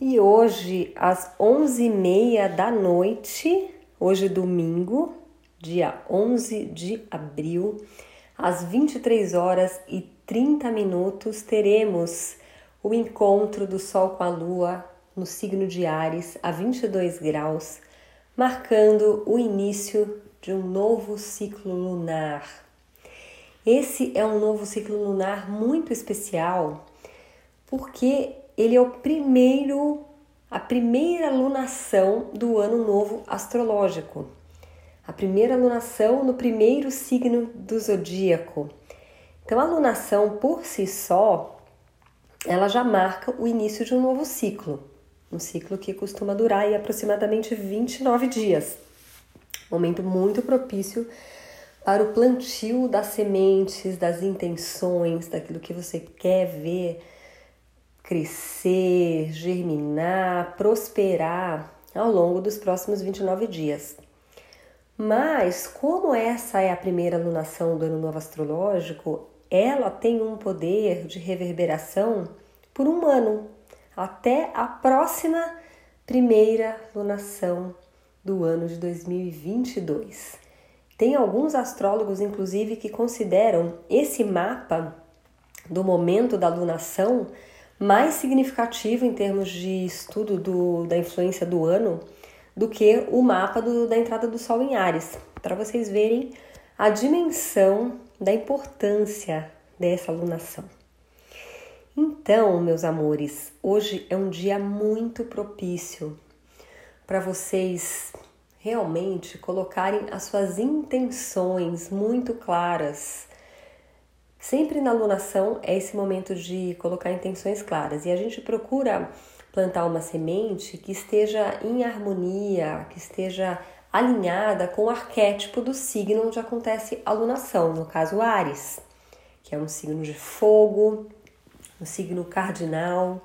E hoje, às 11h30 da noite, hoje domingo, dia 11 de abril, às 23 horas e 30 minutos, teremos o encontro do Sol com a Lua no signo de Ares, a 22 graus, marcando o início de um novo ciclo lunar. Esse é um novo ciclo lunar muito especial porque ele é o primeiro, a primeira lunação do ano novo astrológico. A primeira lunação no primeiro signo do zodíaco. Então a lunação por si só, ela já marca o início de um novo ciclo, um ciclo que costuma durar aí aproximadamente 29 dias. Momento muito propício para o plantio das sementes, das intenções, daquilo que você quer ver crescer, germinar, prosperar ao longo dos próximos 29 dias. Mas, como essa é a primeira lunação do ano novo astrológico, ela tem um poder de reverberação por um ano, até a próxima primeira lunação do ano de 2022. Tem alguns astrólogos, inclusive, que consideram esse mapa do momento da lunação mais significativo em termos de estudo do, da influência do ano do que o mapa do, da entrada do Sol em Ares, para vocês verem a dimensão da importância dessa lunação. Então, meus amores, hoje é um dia muito propício para vocês realmente colocarem as suas intenções muito claras Sempre na alunação é esse momento de colocar intenções claras. E a gente procura plantar uma semente que esteja em harmonia, que esteja alinhada com o arquétipo do signo onde acontece a alunação, no caso Ares, que é um signo de fogo, um signo cardinal,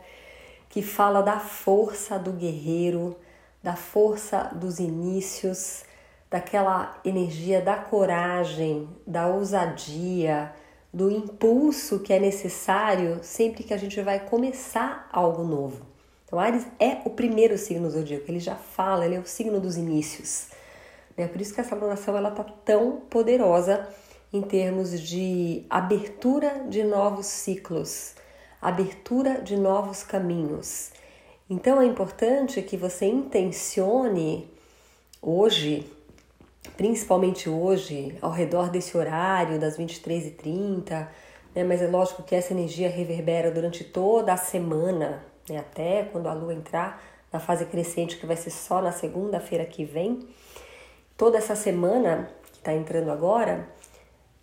que fala da força do guerreiro, da força dos inícios, daquela energia da coragem, da ousadia, do impulso que é necessário sempre que a gente vai começar algo novo. Então, Ares é o primeiro signo zodíaco, ele já fala, ele é o signo dos inícios. Né? Por isso que essa lunação ela tá tão poderosa em termos de abertura de novos ciclos, abertura de novos caminhos. Então é importante que você intencione hoje principalmente hoje, ao redor desse horário, das 23h30, né? mas é lógico que essa energia reverbera durante toda a semana, né? até quando a lua entrar na fase crescente, que vai ser só na segunda-feira que vem. Toda essa semana que está entrando agora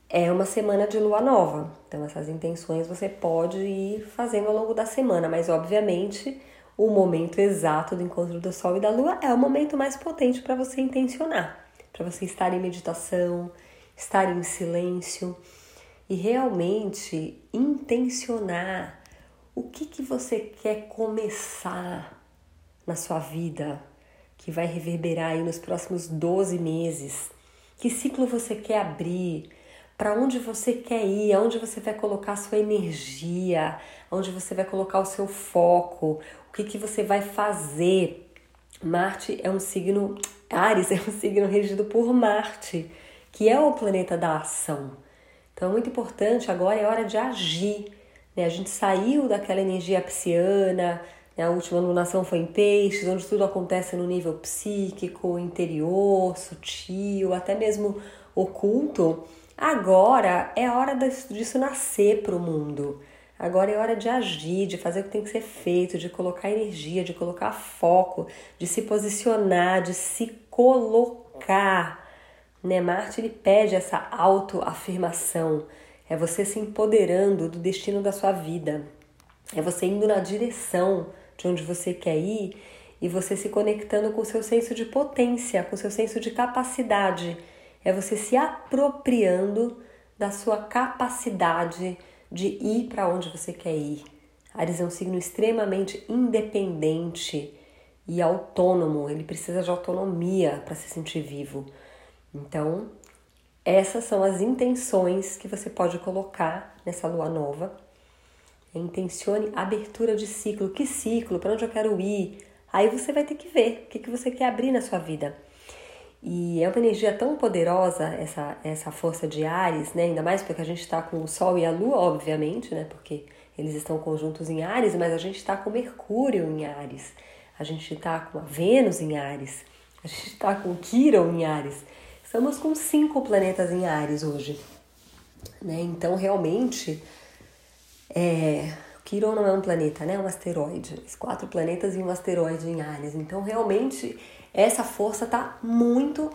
é uma semana de lua nova, então essas intenções você pode ir fazendo ao longo da semana, mas obviamente o momento exato do encontro do Sol e da Lua é o momento mais potente para você intencionar para você estar em meditação, estar em silêncio e realmente intencionar o que, que você quer começar na sua vida que vai reverberar aí nos próximos 12 meses. Que ciclo você quer abrir? Para onde você quer ir? Aonde você vai colocar a sua energia? Onde você vai colocar o seu foco? O que, que você vai fazer? Marte é um signo Ares é um signo regido por Marte, que é o planeta da ação. Então é muito importante, agora é hora de agir. Né? A gente saiu daquela energia pisciana, né? a última lunação foi em peixes, onde tudo acontece no nível psíquico, interior, sutil, até mesmo oculto. Agora é hora disso nascer para o mundo. Agora é hora de agir, de fazer o que tem que ser feito, de colocar energia, de colocar foco, de se posicionar, de se colocar. Né? Marte ele pede essa autoafirmação. É você se empoderando do destino da sua vida. É você indo na direção de onde você quer ir e você se conectando com o seu senso de potência, com o seu senso de capacidade. É você se apropriando da sua capacidade de ir para onde você quer ir. Ares é um signo extremamente independente e autônomo, ele precisa de autonomia para se sentir vivo. Então, essas são as intenções que você pode colocar nessa lua nova. Intencione abertura de ciclo. Que ciclo? Para onde eu quero ir? Aí você vai ter que ver o que, que você quer abrir na sua vida. E é uma energia tão poderosa essa, essa força de Ares, né? Ainda mais porque a gente está com o Sol e a Lua, obviamente, né? Porque eles estão conjuntos em Ares, mas a gente está com Mercúrio em Ares, a gente está com a Vênus em Ares, a gente está com Quiron em Ares. Estamos com cinco planetas em Ares hoje. Né? Então, realmente, é, não é um planeta, né? é um asteroide. Quatro planetas e um asteroide em Ares. Então, realmente, essa força está muito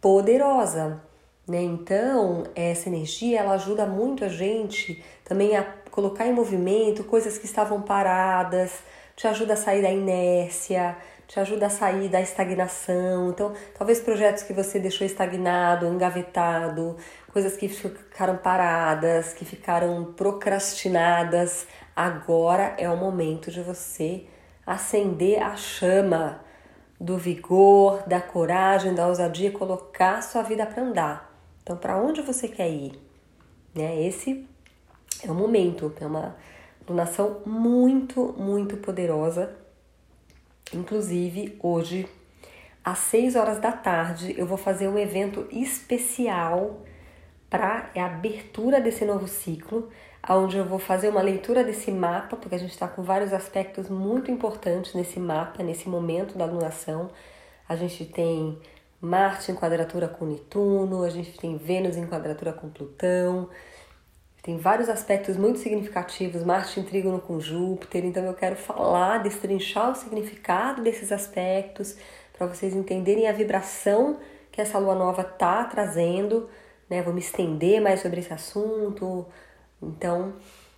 poderosa. Né? Então, essa energia ela ajuda muito a gente também a colocar em movimento coisas que estavam paradas, te ajuda a sair da inércia, te ajuda a sair da estagnação. Então, talvez projetos que você deixou estagnado, engavetado, coisas que ficaram paradas, que ficaram procrastinadas, agora é o momento de você acender a chama do vigor, da coragem, da ousadia, colocar sua vida para andar. Então, para onde você quer ir? Né? Esse é o momento, é uma lunação muito, muito poderosa Inclusive, hoje, às 6 horas da tarde, eu vou fazer um evento especial para a abertura desse novo ciclo, onde eu vou fazer uma leitura desse mapa, porque a gente está com vários aspectos muito importantes nesse mapa, nesse momento da lunação. A gente tem Marte em quadratura com Netuno, a gente tem Vênus em quadratura com Plutão, tem vários aspectos muito significativos, Marte em trígono com Júpiter, então eu quero falar, destrinchar o significado desses aspectos para vocês entenderem a vibração que essa lua nova tá trazendo, né? Vou me estender mais sobre esse assunto. Então,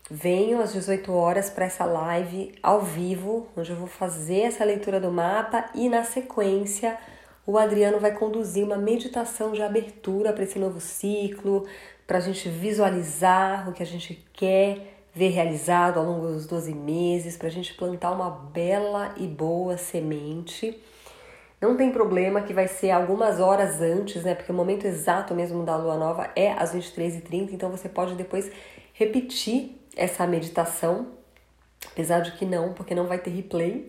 venham às 18 horas para essa live ao vivo, onde eu vou fazer essa leitura do mapa e na sequência o Adriano vai conduzir uma meditação de abertura para esse novo ciclo, para a gente visualizar o que a gente quer ver realizado ao longo dos 12 meses, para a gente plantar uma bela e boa semente. Não tem problema que vai ser algumas horas antes, né? Porque o momento exato mesmo da lua nova é às 23h30, então você pode depois repetir essa meditação, apesar de que não, porque não vai ter replay.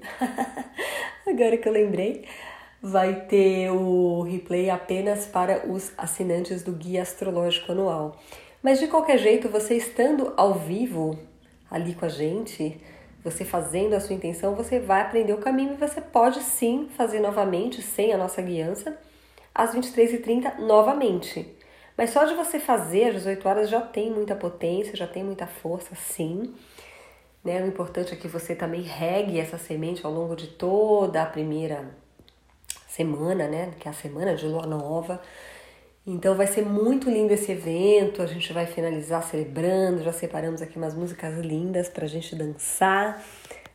Agora que eu lembrei vai ter o replay apenas para os assinantes do Guia Astrológico Anual. Mas de qualquer jeito, você estando ao vivo ali com a gente, você fazendo a sua intenção, você vai aprender o caminho e você pode sim fazer novamente, sem a nossa guiança, às 23h30 novamente. Mas só de você fazer às 18 horas já tem muita potência, já tem muita força, sim. Né? O importante é que você também regue essa semente ao longo de toda a primeira semana, né? Que é a semana de lua nova. Então vai ser muito lindo esse evento. A gente vai finalizar celebrando. Já separamos aqui umas músicas lindas pra gente dançar,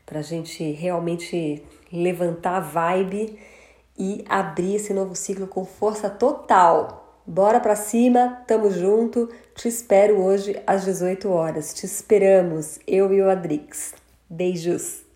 pra gente realmente levantar a vibe e abrir esse novo ciclo com força total. Bora pra cima, tamo junto. Te espero hoje às 18 horas. Te esperamos, eu e o Adrix. Beijos.